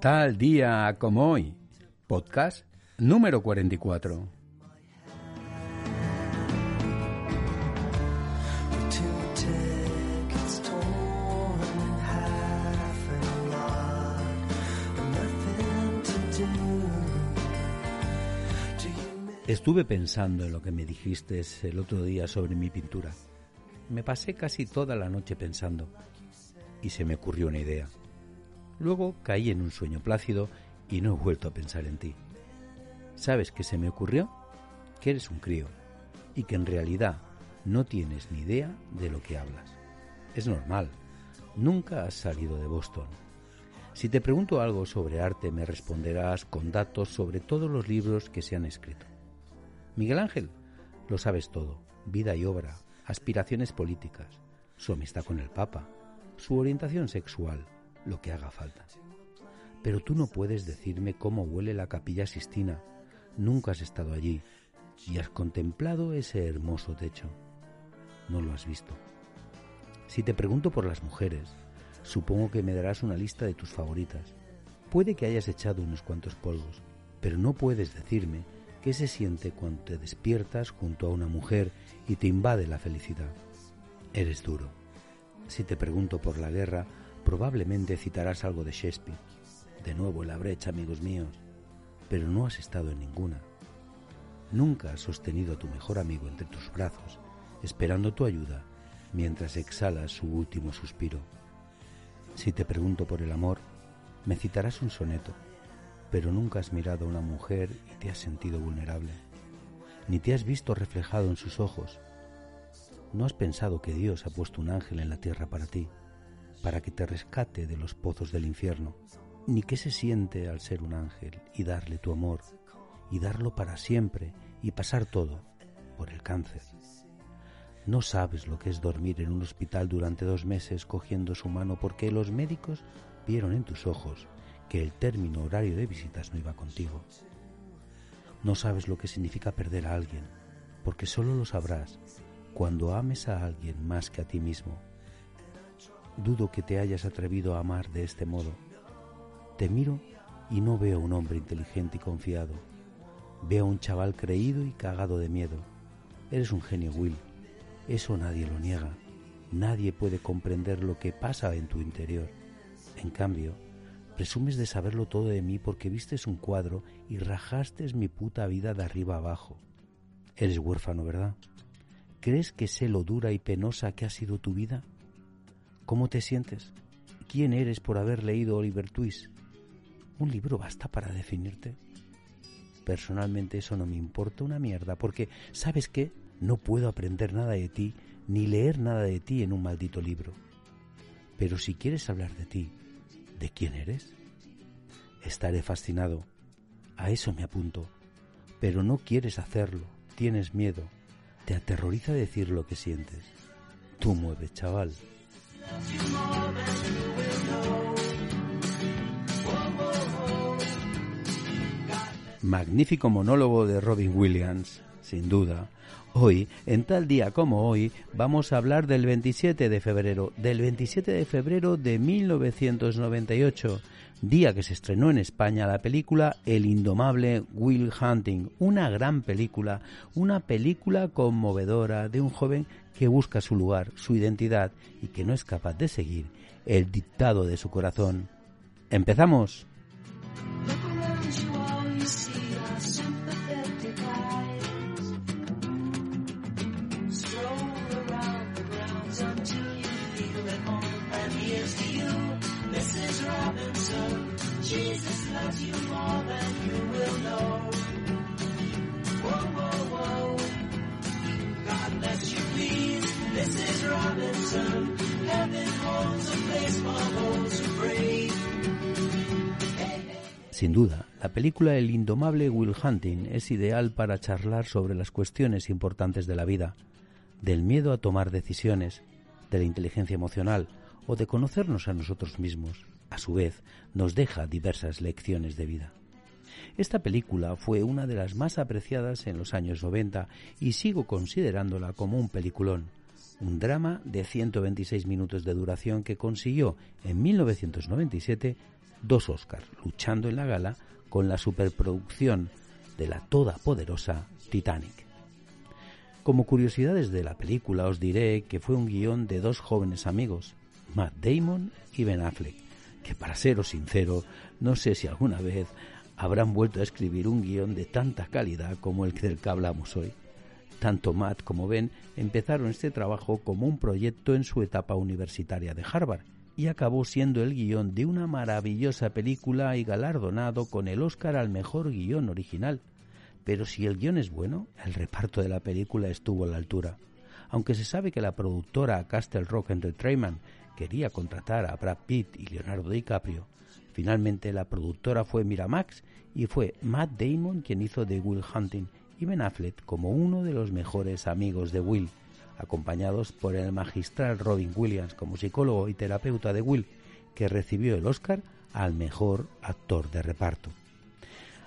Tal día como hoy. Podcast número 44. Estuve pensando en lo que me dijiste el otro día sobre mi pintura. Me pasé casi toda la noche pensando y se me ocurrió una idea. Luego caí en un sueño plácido y no he vuelto a pensar en ti. ¿Sabes qué se me ocurrió? Que eres un crío y que en realidad no tienes ni idea de lo que hablas. Es normal, nunca has salido de Boston. Si te pregunto algo sobre arte me responderás con datos sobre todos los libros que se han escrito. Miguel Ángel, lo sabes todo, vida y obra, aspiraciones políticas, su amistad con el Papa, su orientación sexual, lo que haga falta. Pero tú no puedes decirme cómo huele la capilla Sistina. Nunca has estado allí y has contemplado ese hermoso techo. No lo has visto. Si te pregunto por las mujeres, supongo que me darás una lista de tus favoritas. Puede que hayas echado unos cuantos polvos, pero no puedes decirme qué se siente cuando te despiertas junto a una mujer y te invade la felicidad. Eres duro. Si te pregunto por la guerra, probablemente citarás algo de Shakespeare. De nuevo en la brecha, amigos míos. Pero no has estado en ninguna. Nunca has sostenido a tu mejor amigo entre tus brazos, esperando tu ayuda, mientras exhalas su último suspiro. Si te pregunto por el amor, me citarás un soneto, pero nunca has mirado a una mujer y te has sentido vulnerable, ni te has visto reflejado en sus ojos. No has pensado que Dios ha puesto un ángel en la tierra para ti, para que te rescate de los pozos del infierno, ni qué se siente al ser un ángel y darle tu amor, y darlo para siempre y pasar todo por el cáncer. No sabes lo que es dormir en un hospital durante dos meses cogiendo su mano porque los médicos vieron en tus ojos que el término horario de visitas no iba contigo. No sabes lo que significa perder a alguien, porque solo lo sabrás cuando ames a alguien más que a ti mismo. Dudo que te hayas atrevido a amar de este modo. Te miro y no veo un hombre inteligente y confiado. Veo a un chaval creído y cagado de miedo. Eres un genio, Will. Eso nadie lo niega. Nadie puede comprender lo que pasa en tu interior. En cambio, presumes de saberlo todo de mí porque vistes un cuadro y rajaste mi puta vida de arriba abajo. Eres huérfano, ¿verdad? ¿Crees que sé lo dura y penosa que ha sido tu vida? ¿Cómo te sientes? ¿Quién eres por haber leído Oliver Twist? ¿Un libro basta para definirte? Personalmente eso no me importa una mierda, porque ¿sabes qué? No puedo aprender nada de ti, ni leer nada de ti en un maldito libro. Pero si quieres hablar de ti, ¿de quién eres? Estaré fascinado. A eso me apunto. Pero no quieres hacerlo, tienes miedo, te aterroriza decir lo que sientes. Tú mueves, chaval. Magnífico monólogo de Robin Williams, sin duda. Hoy, en tal día como hoy, vamos a hablar del 27 de febrero, del 27 de febrero de 1998, día que se estrenó en España la película El indomable Will Hunting, una gran película, una película conmovedora de un joven que busca su lugar, su identidad y que no es capaz de seguir el dictado de su corazón. ¿Empezamos? Sin duda, la película El indomable Will Hunting es ideal para charlar sobre las cuestiones importantes de la vida, del miedo a tomar decisiones, de la inteligencia emocional o de conocernos a nosotros mismos. A su vez, nos deja diversas lecciones de vida. Esta película fue una de las más apreciadas en los años 90 y sigo considerándola como un peliculón. Un drama de 126 minutos de duración que consiguió en 1997 dos Oscars, luchando en la gala con la superproducción de la todopoderosa Titanic. Como curiosidades de la película os diré que fue un guion de dos jóvenes amigos, Matt Damon y Ben Affleck, que para seros sincero, no sé si alguna vez habrán vuelto a escribir un guion de tanta calidad como el del que hablamos hoy. Tanto Matt como Ben empezaron este trabajo como un proyecto en su etapa universitaria de Harvard y acabó siendo el guion de una maravillosa película y galardonado con el Oscar al mejor guion original. Pero si el guion es bueno, el reparto de la película estuvo a la altura. Aunque se sabe que la productora Castle Rock Entertainment quería contratar a Brad Pitt y Leonardo DiCaprio, finalmente la productora fue Miramax y fue Matt Damon quien hizo de Will Hunting y Ben Affleck como uno de los mejores amigos de Will, acompañados por el magistral Robin Williams como psicólogo y terapeuta de Will, que recibió el Oscar al mejor actor de reparto.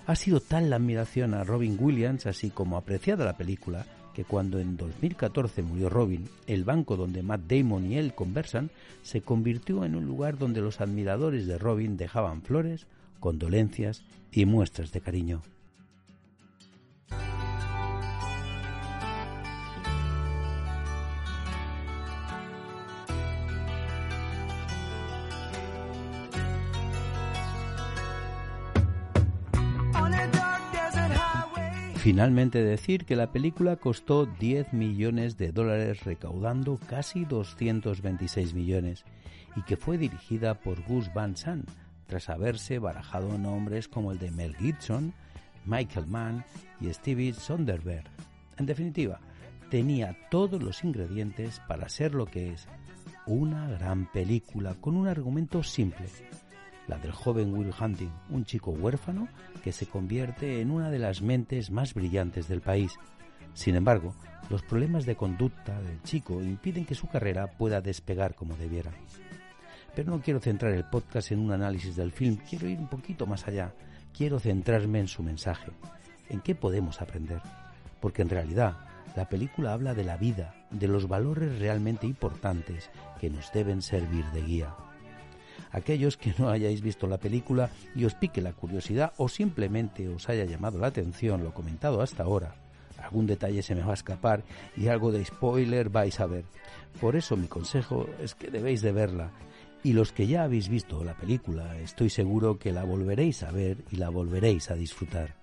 Ha sido tal la admiración a Robin Williams, así como apreciada la película, que cuando en 2014 murió Robin, el banco donde Matt Damon y él conversan se convirtió en un lugar donde los admiradores de Robin dejaban flores, condolencias y muestras de cariño. Finalmente decir que la película costó 10 millones de dólares recaudando casi 226 millones y que fue dirigida por Gus Van Sant tras haberse barajado nombres como el de Mel Gibson, Michael Mann y Stevie Sonderberg. En definitiva, tenía todos los ingredientes para ser lo que es una gran película con un argumento simple, la del joven Will Hunting, un chico huérfano que se convierte en una de las mentes más brillantes del país. Sin embargo, los problemas de conducta del chico impiden que su carrera pueda despegar como debiera. Pero no quiero centrar el podcast en un análisis del film, quiero ir un poquito más allá, quiero centrarme en su mensaje, en qué podemos aprender, porque en realidad la película habla de la vida, de los valores realmente importantes que nos deben servir de guía aquellos que no hayáis visto la película y os pique la curiosidad o simplemente os haya llamado la atención lo comentado hasta ahora. Algún detalle se me va a escapar y algo de spoiler vais a ver. Por eso mi consejo es que debéis de verla. Y los que ya habéis visto la película, estoy seguro que la volveréis a ver y la volveréis a disfrutar.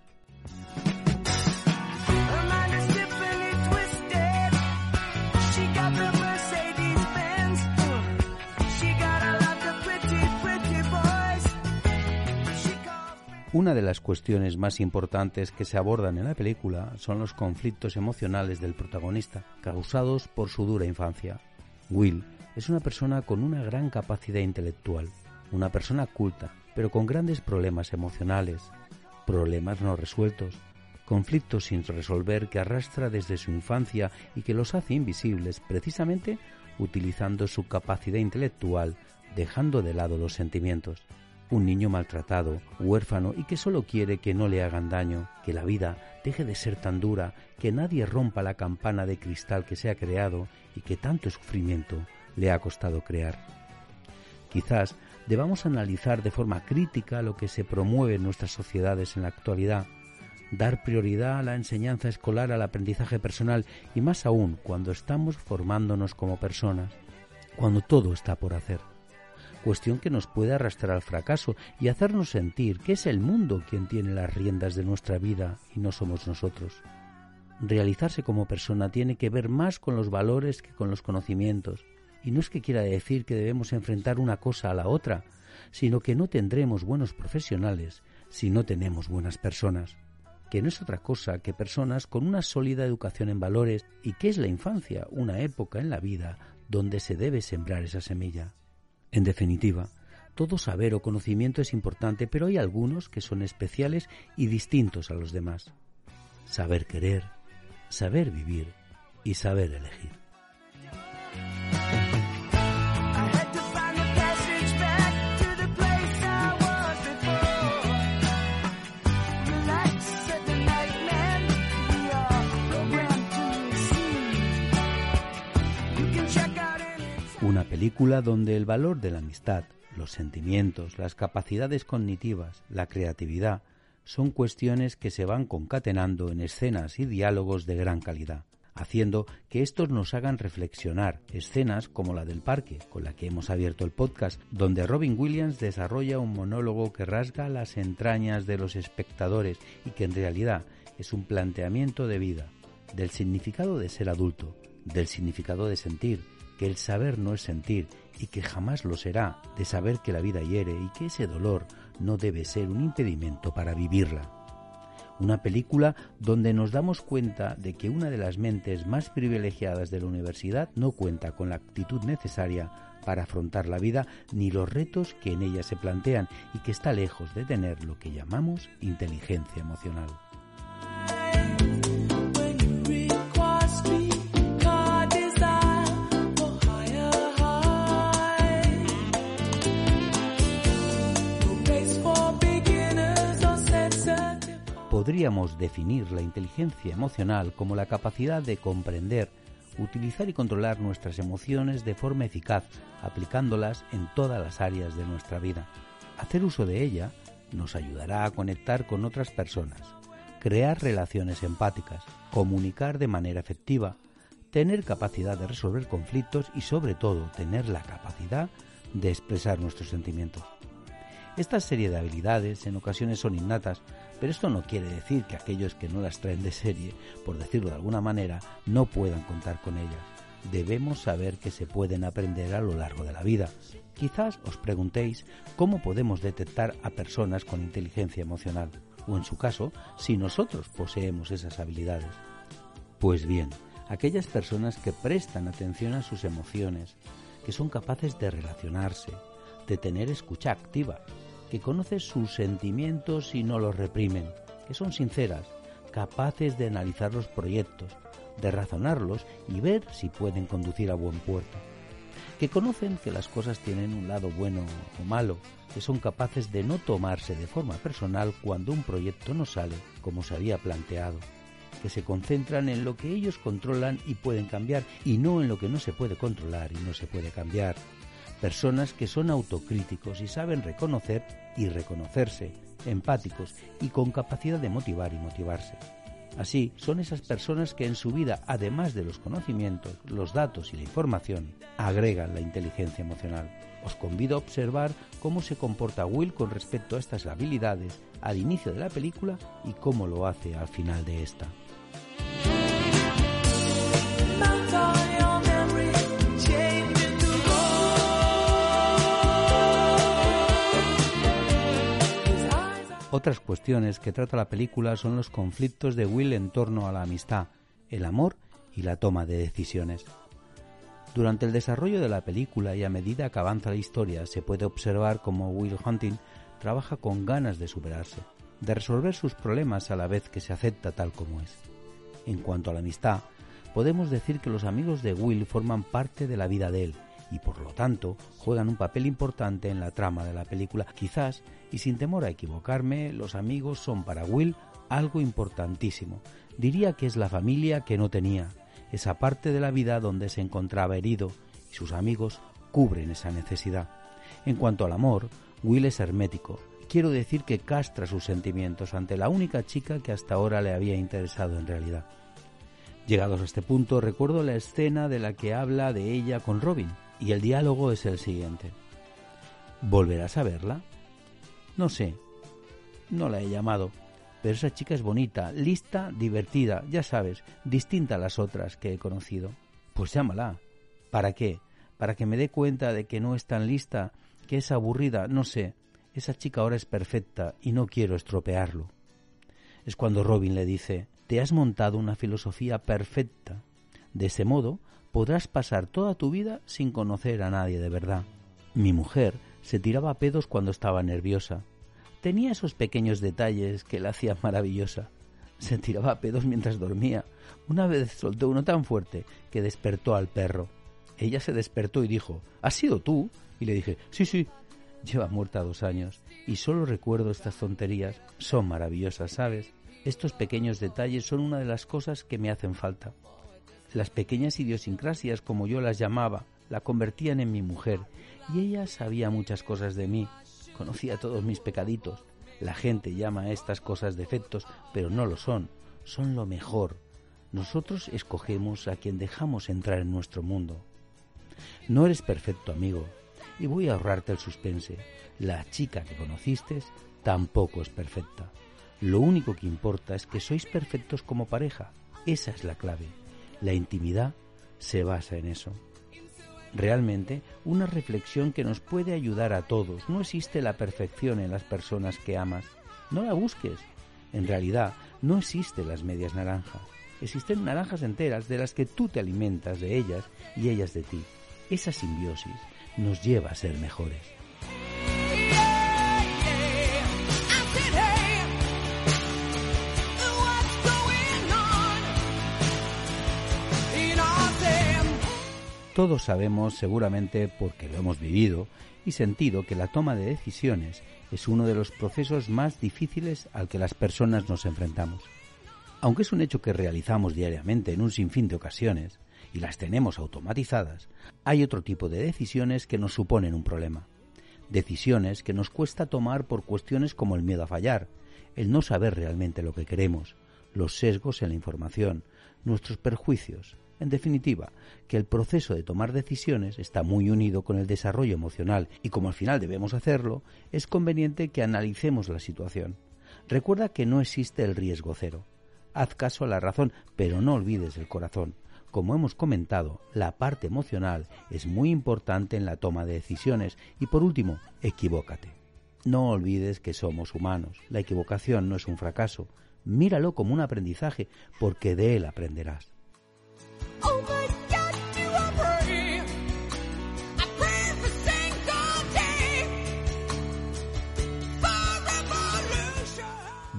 Una de las cuestiones más importantes que se abordan en la película son los conflictos emocionales del protagonista, causados por su dura infancia. Will es una persona con una gran capacidad intelectual, una persona culta, pero con grandes problemas emocionales, problemas no resueltos, conflictos sin resolver que arrastra desde su infancia y que los hace invisibles precisamente utilizando su capacidad intelectual, dejando de lado los sentimientos un niño maltratado, huérfano y que solo quiere que no le hagan daño, que la vida deje de ser tan dura, que nadie rompa la campana de cristal que se ha creado y que tanto sufrimiento le ha costado crear. Quizás debamos analizar de forma crítica lo que se promueve en nuestras sociedades en la actualidad, dar prioridad a la enseñanza escolar, al aprendizaje personal y más aún cuando estamos formándonos como personas, cuando todo está por hacer cuestión que nos puede arrastrar al fracaso y hacernos sentir que es el mundo quien tiene las riendas de nuestra vida y no somos nosotros. Realizarse como persona tiene que ver más con los valores que con los conocimientos, y no es que quiera decir que debemos enfrentar una cosa a la otra, sino que no tendremos buenos profesionales si no tenemos buenas personas, que no es otra cosa que personas con una sólida educación en valores y que es la infancia, una época en la vida donde se debe sembrar esa semilla. En definitiva, todo saber o conocimiento es importante, pero hay algunos que son especiales y distintos a los demás. Saber querer, saber vivir y saber elegir. Película donde el valor de la amistad, los sentimientos, las capacidades cognitivas, la creatividad, son cuestiones que se van concatenando en escenas y diálogos de gran calidad, haciendo que estos nos hagan reflexionar. Escenas como la del parque, con la que hemos abierto el podcast, donde Robin Williams desarrolla un monólogo que rasga las entrañas de los espectadores y que en realidad es un planteamiento de vida, del significado de ser adulto, del significado de sentir, que el saber no es sentir y que jamás lo será, de saber que la vida hiere y que ese dolor no debe ser un impedimento para vivirla. Una película donde nos damos cuenta de que una de las mentes más privilegiadas de la universidad no cuenta con la actitud necesaria para afrontar la vida ni los retos que en ella se plantean y que está lejos de tener lo que llamamos inteligencia emocional. Podríamos definir la inteligencia emocional como la capacidad de comprender, utilizar y controlar nuestras emociones de forma eficaz, aplicándolas en todas las áreas de nuestra vida. Hacer uso de ella nos ayudará a conectar con otras personas, crear relaciones empáticas, comunicar de manera efectiva, tener capacidad de resolver conflictos y sobre todo tener la capacidad de expresar nuestros sentimientos. Esta serie de habilidades en ocasiones son innatas, pero esto no quiere decir que aquellos que no las traen de serie, por decirlo de alguna manera, no puedan contar con ellas. Debemos saber que se pueden aprender a lo largo de la vida. Quizás os preguntéis cómo podemos detectar a personas con inteligencia emocional, o en su caso, si nosotros poseemos esas habilidades. Pues bien, aquellas personas que prestan atención a sus emociones, que son capaces de relacionarse, de tener escucha activa, que conocen sus sentimientos y no los reprimen, que son sinceras, capaces de analizar los proyectos, de razonarlos y ver si pueden conducir a buen puerto, que conocen que las cosas tienen un lado bueno o malo, que son capaces de no tomarse de forma personal cuando un proyecto no sale como se había planteado, que se concentran en lo que ellos controlan y pueden cambiar y no en lo que no se puede controlar y no se puede cambiar, personas que son autocríticos y saben reconocer y reconocerse, empáticos y con capacidad de motivar y motivarse. Así, son esas personas que en su vida, además de los conocimientos, los datos y la información, agregan la inteligencia emocional. Os convido a observar cómo se comporta Will con respecto a estas habilidades al inicio de la película y cómo lo hace al final de esta. Otras cuestiones que trata la película son los conflictos de Will en torno a la amistad, el amor y la toma de decisiones. Durante el desarrollo de la película y a medida que avanza la historia se puede observar cómo Will Hunting trabaja con ganas de superarse, de resolver sus problemas a la vez que se acepta tal como es. En cuanto a la amistad, podemos decir que los amigos de Will forman parte de la vida de él, y por lo tanto juegan un papel importante en la trama de la película. Quizás, y sin temor a equivocarme, los amigos son para Will algo importantísimo. Diría que es la familia que no tenía, esa parte de la vida donde se encontraba herido, y sus amigos cubren esa necesidad. En cuanto al amor, Will es hermético. Quiero decir que castra sus sentimientos ante la única chica que hasta ahora le había interesado en realidad. Llegados a este punto, recuerdo la escena de la que habla de ella con Robin, y el diálogo es el siguiente. ¿Volverás a verla? No sé. No la he llamado. Pero esa chica es bonita, lista, divertida, ya sabes, distinta a las otras que he conocido. Pues llámala. ¿Para qué? Para que me dé cuenta de que no es tan lista, que es aburrida, no sé. Esa chica ahora es perfecta y no quiero estropearlo. Es cuando Robin le dice, te has montado una filosofía perfecta. De ese modo, podrás pasar toda tu vida sin conocer a nadie de verdad. Mi mujer se tiraba a pedos cuando estaba nerviosa. Tenía esos pequeños detalles que la hacían maravillosa. Se tiraba a pedos mientras dormía. Una vez soltó uno tan fuerte que despertó al perro. Ella se despertó y dijo, ¿Has sido tú? Y le dije, sí, sí. Lleva muerta dos años y solo recuerdo estas tonterías. Son maravillosas, ¿sabes? Estos pequeños detalles son una de las cosas que me hacen falta las pequeñas idiosincrasias, como yo las llamaba, la convertían en mi mujer y ella sabía muchas cosas de mí, conocía todos mis pecaditos. La gente llama a estas cosas defectos, pero no lo son, son lo mejor. Nosotros escogemos a quien dejamos entrar en nuestro mundo. No eres perfecto, amigo, y voy a ahorrarte el suspense. La chica que conociste tampoco es perfecta. Lo único que importa es que sois perfectos como pareja. Esa es la clave. La intimidad se basa en eso. Realmente, una reflexión que nos puede ayudar a todos. No existe la perfección en las personas que amas. No la busques. En realidad, no existen las medias naranjas. Existen naranjas enteras de las que tú te alimentas de ellas y ellas de ti. Esa simbiosis nos lleva a ser mejores. Todos sabemos, seguramente porque lo hemos vivido y sentido, que la toma de decisiones es uno de los procesos más difíciles al que las personas nos enfrentamos. Aunque es un hecho que realizamos diariamente en un sinfín de ocasiones y las tenemos automatizadas, hay otro tipo de decisiones que nos suponen un problema. Decisiones que nos cuesta tomar por cuestiones como el miedo a fallar, el no saber realmente lo que queremos, los sesgos en la información, nuestros perjuicios, en definitiva, que el proceso de tomar decisiones está muy unido con el desarrollo emocional y como al final debemos hacerlo, es conveniente que analicemos la situación. Recuerda que no existe el riesgo cero. Haz caso a la razón, pero no olvides el corazón. Como hemos comentado, la parte emocional es muy importante en la toma de decisiones y por último, equivócate. No olvides que somos humanos. La equivocación no es un fracaso. Míralo como un aprendizaje porque de él aprenderás.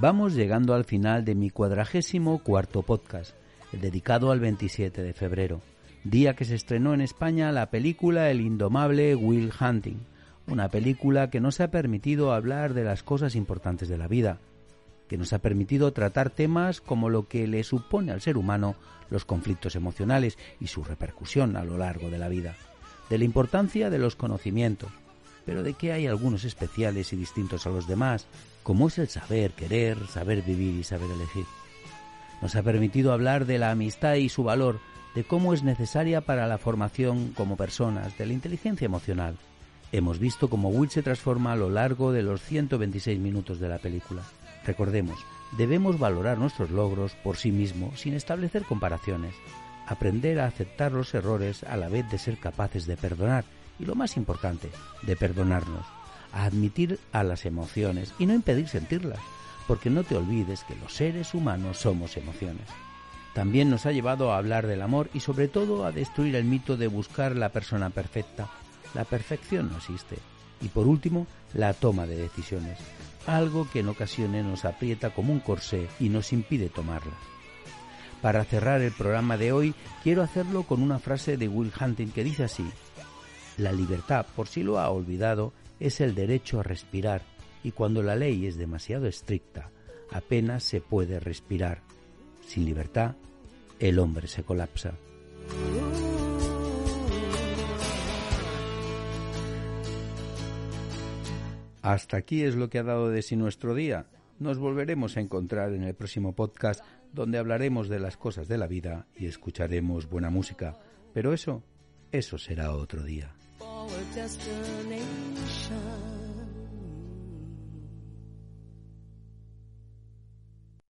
Vamos llegando al final de mi cuadragésimo cuarto podcast, dedicado al 27 de febrero, día que se estrenó en España la película El indomable Will Hunting, una película que nos ha permitido hablar de las cosas importantes de la vida, que nos ha permitido tratar temas como lo que le supone al ser humano los conflictos emocionales y su repercusión a lo largo de la vida, de la importancia de los conocimientos, pero de que hay algunos especiales y distintos a los demás, como es el saber querer, saber vivir y saber elegir. Nos ha permitido hablar de la amistad y su valor, de cómo es necesaria para la formación como personas, de la inteligencia emocional. Hemos visto cómo Will se transforma a lo largo de los 126 minutos de la película. Recordemos, debemos valorar nuestros logros por sí mismo sin establecer comparaciones, aprender a aceptar los errores a la vez de ser capaces de perdonar y lo más importante, de perdonarnos, a admitir a las emociones y no impedir sentirlas, porque no te olvides que los seres humanos somos emociones. También nos ha llevado a hablar del amor y sobre todo a destruir el mito de buscar la persona perfecta. La perfección no existe. Y por último, la toma de decisiones, algo que en ocasiones nos aprieta como un corsé y nos impide tomarlas. Para cerrar el programa de hoy, quiero hacerlo con una frase de Will Hunting que dice así, la libertad, por si lo ha olvidado, es el derecho a respirar y cuando la ley es demasiado estricta, apenas se puede respirar. Sin libertad, el hombre se colapsa. Hasta aquí es lo que ha dado de sí nuestro día. Nos volveremos a encontrar en el próximo podcast donde hablaremos de las cosas de la vida y escucharemos buena música. Pero eso, eso será otro día.